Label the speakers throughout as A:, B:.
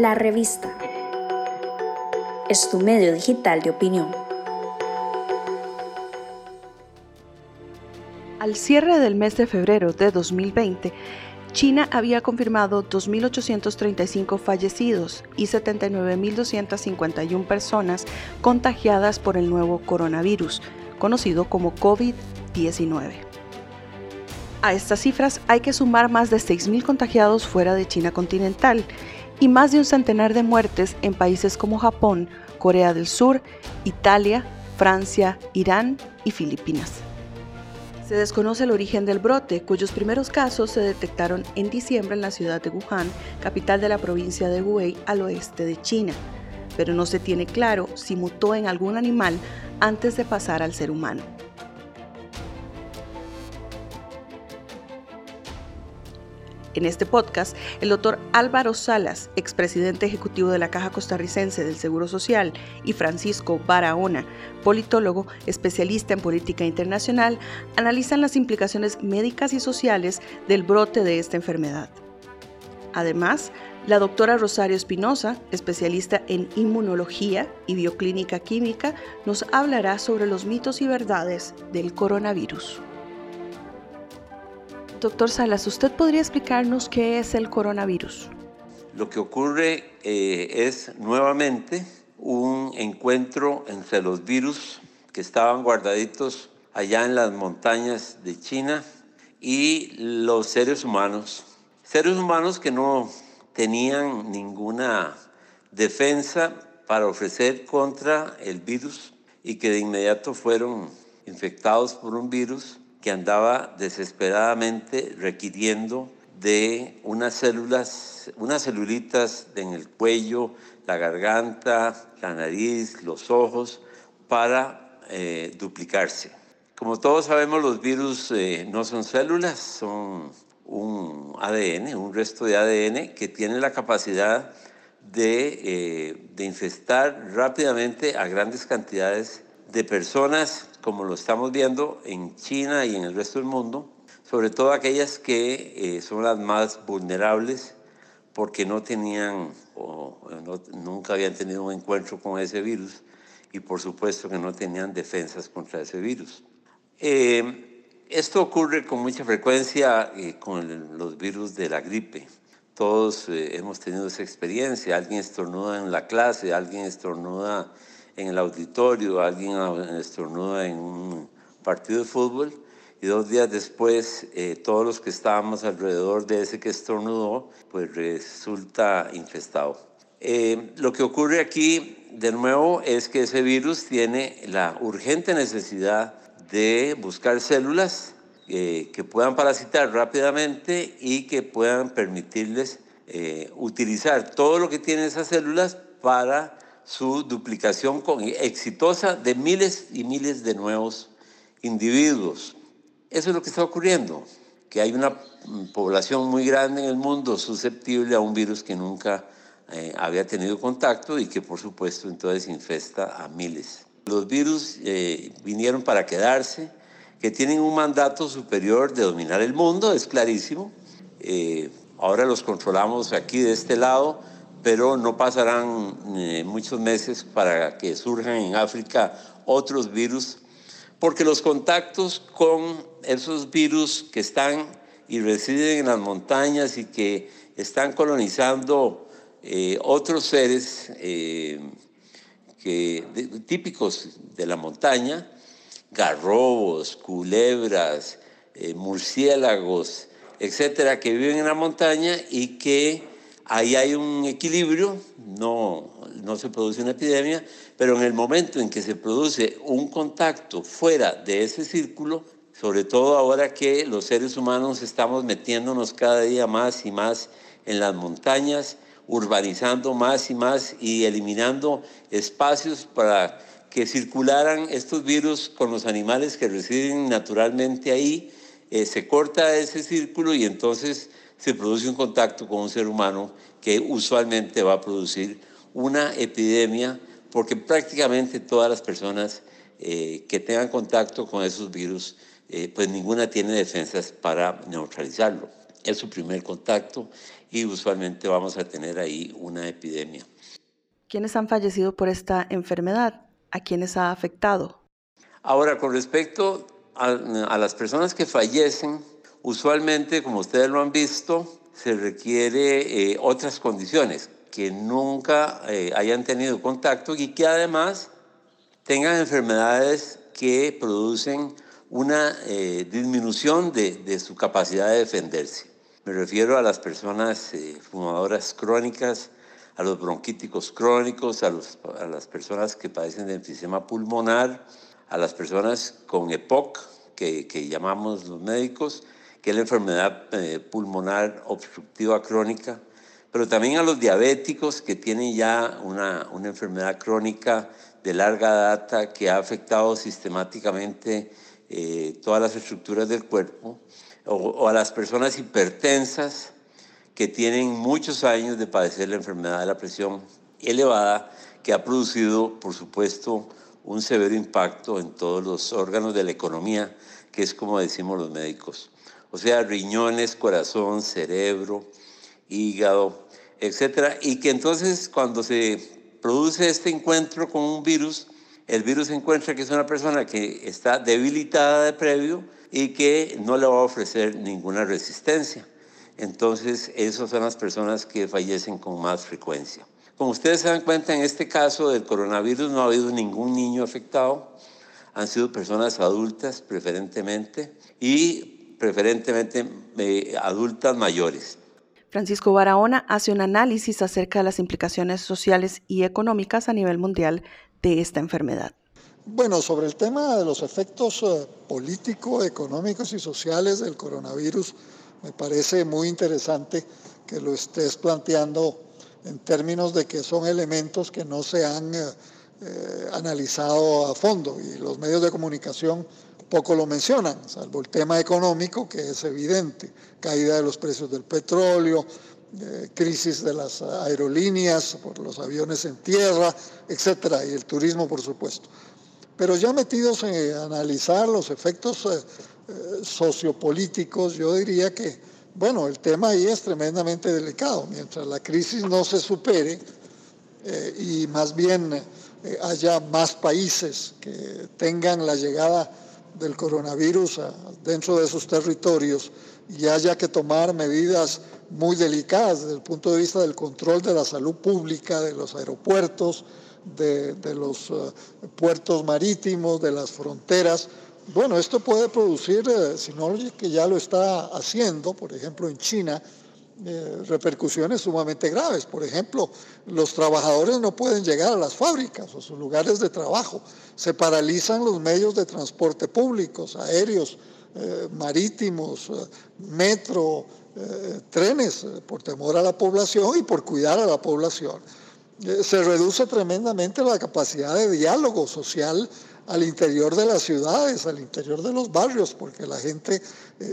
A: La revista es tu medio digital de opinión.
B: Al cierre del mes de febrero de 2020, China había confirmado 2.835 fallecidos y 79.251 personas contagiadas por el nuevo coronavirus, conocido como COVID-19. A estas cifras hay que sumar más de 6.000 contagiados fuera de China continental y más de un centenar de muertes en países como Japón, Corea del Sur, Italia, Francia, Irán y Filipinas. Se desconoce el origen del brote, cuyos primeros casos se detectaron en diciembre en la ciudad de Wuhan, capital de la provincia de Hubei al oeste de China, pero no se tiene claro si mutó en algún animal antes de pasar al ser humano. En este podcast, el doctor Álvaro Salas, expresidente ejecutivo de la Caja Costarricense del Seguro Social, y Francisco Barahona, politólogo especialista en política internacional, analizan las implicaciones médicas y sociales del brote de esta enfermedad. Además, la doctora Rosario Espinosa, especialista en inmunología y bioclínica química, nos hablará sobre los mitos y verdades del coronavirus. Doctor Salas, ¿usted podría explicarnos qué es el coronavirus?
C: Lo que ocurre eh, es nuevamente un encuentro entre los virus que estaban guardaditos allá en las montañas de China y los seres humanos. Seres humanos que no tenían ninguna defensa para ofrecer contra el virus y que de inmediato fueron infectados por un virus que andaba desesperadamente requiriendo de unas células, unas celulitas en el cuello, la garganta, la nariz, los ojos, para eh, duplicarse. Como todos sabemos, los virus eh, no son células, son un ADN, un resto de ADN que tiene la capacidad de, eh, de infestar rápidamente a grandes cantidades de personas, como lo estamos viendo en China y en el resto del mundo, sobre todo aquellas que eh, son las más vulnerables porque no tenían o nunca habían tenido un encuentro con ese virus y por supuesto que no tenían defensas contra ese virus. Eh, esto ocurre con mucha frecuencia eh, con los virus de la gripe. Todos hemos tenido esa experiencia. Alguien estornuda en la clase, alguien estornuda en el auditorio, alguien estornuda en un partido de fútbol y dos días después eh, todos los que estábamos alrededor de ese que estornudó pues resulta infestado. Eh, lo que ocurre aquí de nuevo es que ese virus tiene la urgente necesidad de buscar células eh, que puedan parasitar rápidamente y que puedan permitirles utilizar todo lo que tienen esas células para su duplicación exitosa de miles y miles de nuevos individuos. Eso es lo que está ocurriendo, que hay una población muy grande en el mundo susceptible a un virus que nunca eh, había tenido contacto y que por supuesto entonces infesta a miles. Los virus eh, vinieron para quedarse, que tienen un mandato superior de dominar el mundo, es clarísimo. Eh, ahora los controlamos aquí de este lado, pero no pasarán eh, muchos meses para que surjan en África otros virus, porque los contactos con esos virus que están y residen en las montañas y que están colonizando eh, otros seres eh, que, típicos de la montaña, garrobos, culebras, murciélagos, etcétera, que viven en la montaña y que ahí hay un equilibrio, no, no se produce una epidemia, pero en el momento en que se produce un contacto fuera de ese círculo, sobre todo ahora que los seres humanos estamos metiéndonos cada día más y más en las montañas, urbanizando más y más y eliminando espacios para que circularan estos virus con los animales que residen naturalmente ahí, eh, se corta ese círculo y entonces se produce un contacto con un ser humano que usualmente va a producir una epidemia porque prácticamente todas las personas eh, que tengan contacto con esos virus, eh, pues ninguna tiene defensas para neutralizarlo. es su primer contacto y usualmente vamos a tener ahí una epidemia.
B: ¿Quiénes han fallecido por esta enfermedad? ¿A quiénes ha afectado?
C: Ahora, con respecto a, las personas que fallecen, usualmente, como ustedes lo han visto, se requiere eh, otras condiciones, que nunca eh, hayan tenido contacto y que además tengan enfermedades que producen una eh, disminución de, su capacidad de defenderse. Me refiero a las personas fumadoras crónicas, a los bronquíticos crónicos, a, las personas que padecen de enfisema pulmonar, a las personas con EPOC, que, llamamos los médicos, que es la enfermedad eh, pulmonar obstructiva crónica, pero también a los diabéticos que tienen ya una, una enfermedad crónica de larga data que ha afectado sistemáticamente eh, todas las estructuras del cuerpo, o, a las personas hipertensas que tienen muchos años de padecer la enfermedad de la presión elevada, que ha producido, por supuesto, un severo impacto en todos los órganos de la economía, que es como decimos los médicos. O sea, riñones, corazón, cerebro, hígado, etcétera, y que entonces cuando se produce este encuentro con un virus, el virus encuentra que es una persona que está debilitada de previo y que no le va a ofrecer ninguna resistencia. Entonces, esas son las personas que fallecen con más frecuencia. Como ustedes se dan cuenta, en este caso del coronavirus no ha habido ningún niño afectado. Han sido personas adultas preferentemente y preferentemente eh, adultas mayores.
B: Francisco Barahona hace un análisis acerca de las implicaciones sociales y económicas a nivel mundial de esta enfermedad?
D: Bueno, sobre el tema de los efectos eh, políticos, económicos y sociales del coronavirus, me parece muy interesante que lo estés planteando en términos de que son elementos que no se han eh, eh, analizado a fondo y los medios de comunicación poco lo mencionan, salvo el tema económico que es evidente, caída de los precios del petróleo, crisis de las aerolíneas, por los aviones en tierra, etcétera, y el turismo, por supuesto. Pero ya metidos en analizar los efectos eh, eh, sociopolíticos, yo diría que, bueno, el tema ahí es tremendamente delicado. Mientras la crisis no se supere eh, y más bien haya más países que tengan la llegada del coronavirus dentro de sus territorios y haya que tomar medidas muy delicadas desde el punto de vista del control de la salud pública, de los aeropuertos, de, los eh, puertos marítimos, de las fronteras. Bueno, esto puede producir, eh, si no que ya lo está haciendo, por ejemplo en China, eh, repercusiones sumamente graves. Por ejemplo, los trabajadores no pueden llegar a las fábricas o sus lugares de trabajo. Se paralizan los medios de transporte públicos, aéreos, marítimos, metro, eh, trenes eh, por temor a la población y por cuidar a la población. Eh, se reduce tremendamente la capacidad de diálogo social al interior de las ciudades, al interior de los barrios, porque la gente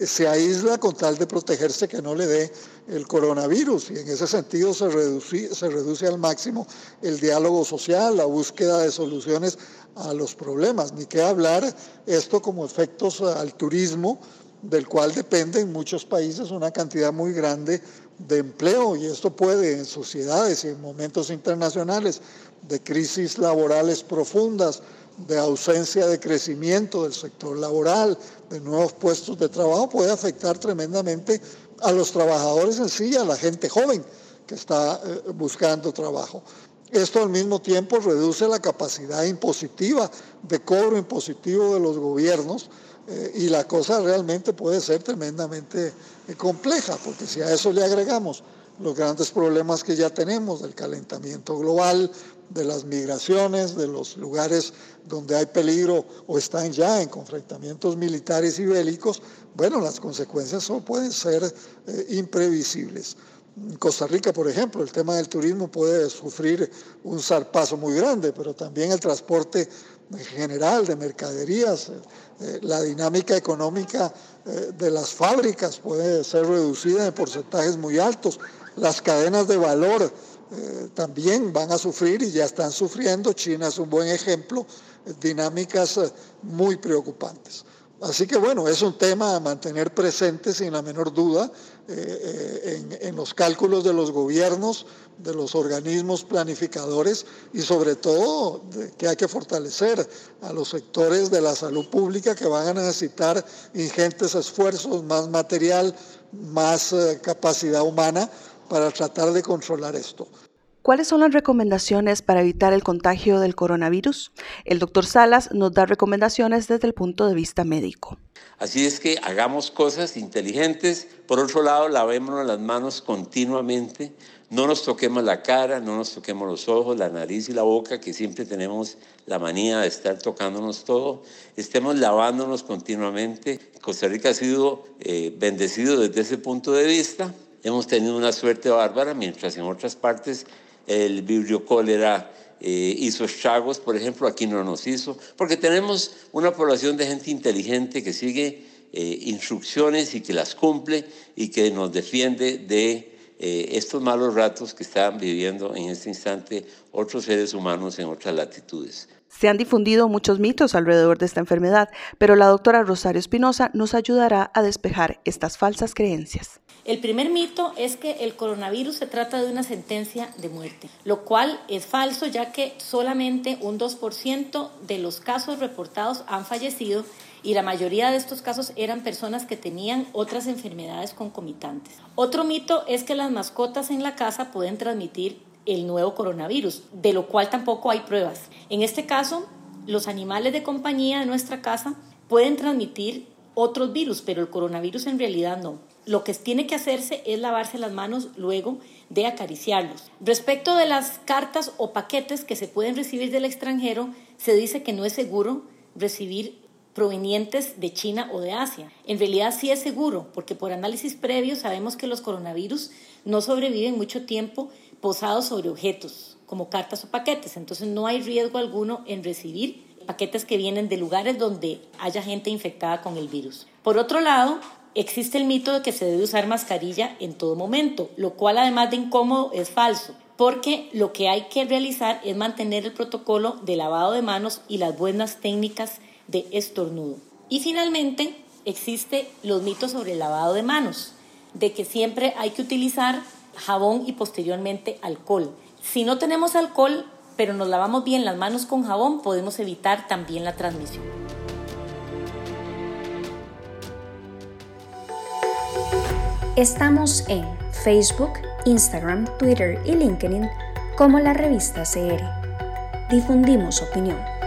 D: se aísla con tal de protegerse que no le dé el coronavirus. Y en ese sentido se reduce, se reduce al máximo el diálogo social, la búsqueda de soluciones a los problemas, ni qué hablar esto como efectos al turismo, del cual depende en muchos países una cantidad muy grande de empleo. Y esto puede en sociedades y en momentos internacionales de crisis laborales profundas, de ausencia de crecimiento del sector laboral, de nuevos puestos de trabajo, puede afectar tremendamente a los trabajadores en sí, a la gente joven que está eh, buscando trabajo. Esto al mismo tiempo reduce la capacidad impositiva de cobro impositivo de los gobiernos eh, y la cosa realmente puede ser tremendamente eh, compleja, porque si a eso le agregamos los grandes problemas que ya tenemos del calentamiento global, de las migraciones, de los lugares donde hay peligro o están ya en confrontamientos militares y bélicos, bueno, las consecuencias pueden ser eh, imprevisibles. En Costa Rica, por ejemplo, el tema del turismo puede sufrir un zarpazo muy grande, pero también el transporte general de mercaderías, eh, la dinámica económica eh, de las fábricas puede ser reducida en porcentajes muy altos, las cadenas de valor eh, también van a sufrir y ya están sufriendo, China es un buen ejemplo, dinámicas muy preocupantes. Así que bueno, es un tema a mantener presente sin la menor duda eh, eh, en, los cálculos de los gobiernos, de los organismos planificadores y sobre todo que hay que fortalecer a los sectores de la salud pública que van a necesitar ingentes esfuerzos, más material, más eh, capacidad humana para tratar de controlar esto.
B: ¿Cuáles son las recomendaciones para evitar el contagio del coronavirus? El doctor Salas nos da recomendaciones desde el punto de vista médico.
C: Así es que hagamos cosas inteligentes. Por otro lado, lavémonos las manos continuamente. No nos toquemos la cara, no nos toquemos los ojos, la nariz y la boca, que siempre tenemos la manía de estar tocándonos todo. Estemos lavándonos continuamente. Costa Rica ha sido eh, bendecido desde ese punto de vista. Hemos tenido una suerte bárbara, mientras en otras partes el vibrio cólera eh, hizo estragos, por ejemplo, aquí no nos hizo, porque tenemos una población de gente inteligente que sigue eh, instrucciones y que las cumple y que nos defiende de eh, estos malos ratos que están viviendo en este instante otros seres humanos en otras latitudes.
B: Se han difundido muchos mitos alrededor de esta enfermedad, pero la doctora Rosario Espinosa nos ayudará a despejar estas falsas creencias.
E: El primer mito es que el coronavirus se trata de una sentencia de muerte, lo cual es falso ya que solamente un 2% de los casos reportados han fallecido y la mayoría de estos casos eran personas que tenían otras enfermedades concomitantes. Otro mito es que las mascotas en la casa pueden transmitir el nuevo coronavirus, de lo cual tampoco hay pruebas. En este caso, los animales de compañía de nuestra casa pueden transmitir otros virus, pero el coronavirus en realidad no. Lo que tiene que hacerse es lavarse las manos luego de acariciarlos. Respecto de las cartas o paquetes que se pueden recibir del extranjero, se dice que no es seguro recibir provenientes de China o de Asia. En realidad sí es seguro, porque por análisis previos sabemos que los coronavirus no sobreviven mucho tiempo posados sobre objetos, como cartas o paquetes. Entonces no hay riesgo alguno en recibir paquetes que vienen de lugares donde haya gente infectada con el virus. Por otro lado, existe el mito de que se debe usar mascarilla en todo momento, lo cual además de incómodo es falso, porque lo que hay que realizar es mantener el protocolo de lavado de manos y las buenas técnicas de estornudo. Y finalmente, existe los mitos sobre el lavado de manos, de que siempre hay que utilizar jabón y posteriormente alcohol. Si no tenemos alcohol, pero nos lavamos bien las manos con jabón, podemos evitar también la transmisión.
A: Estamos en Facebook, Instagram, Twitter y LinkedIn como la revista CR. Difundimos opinión.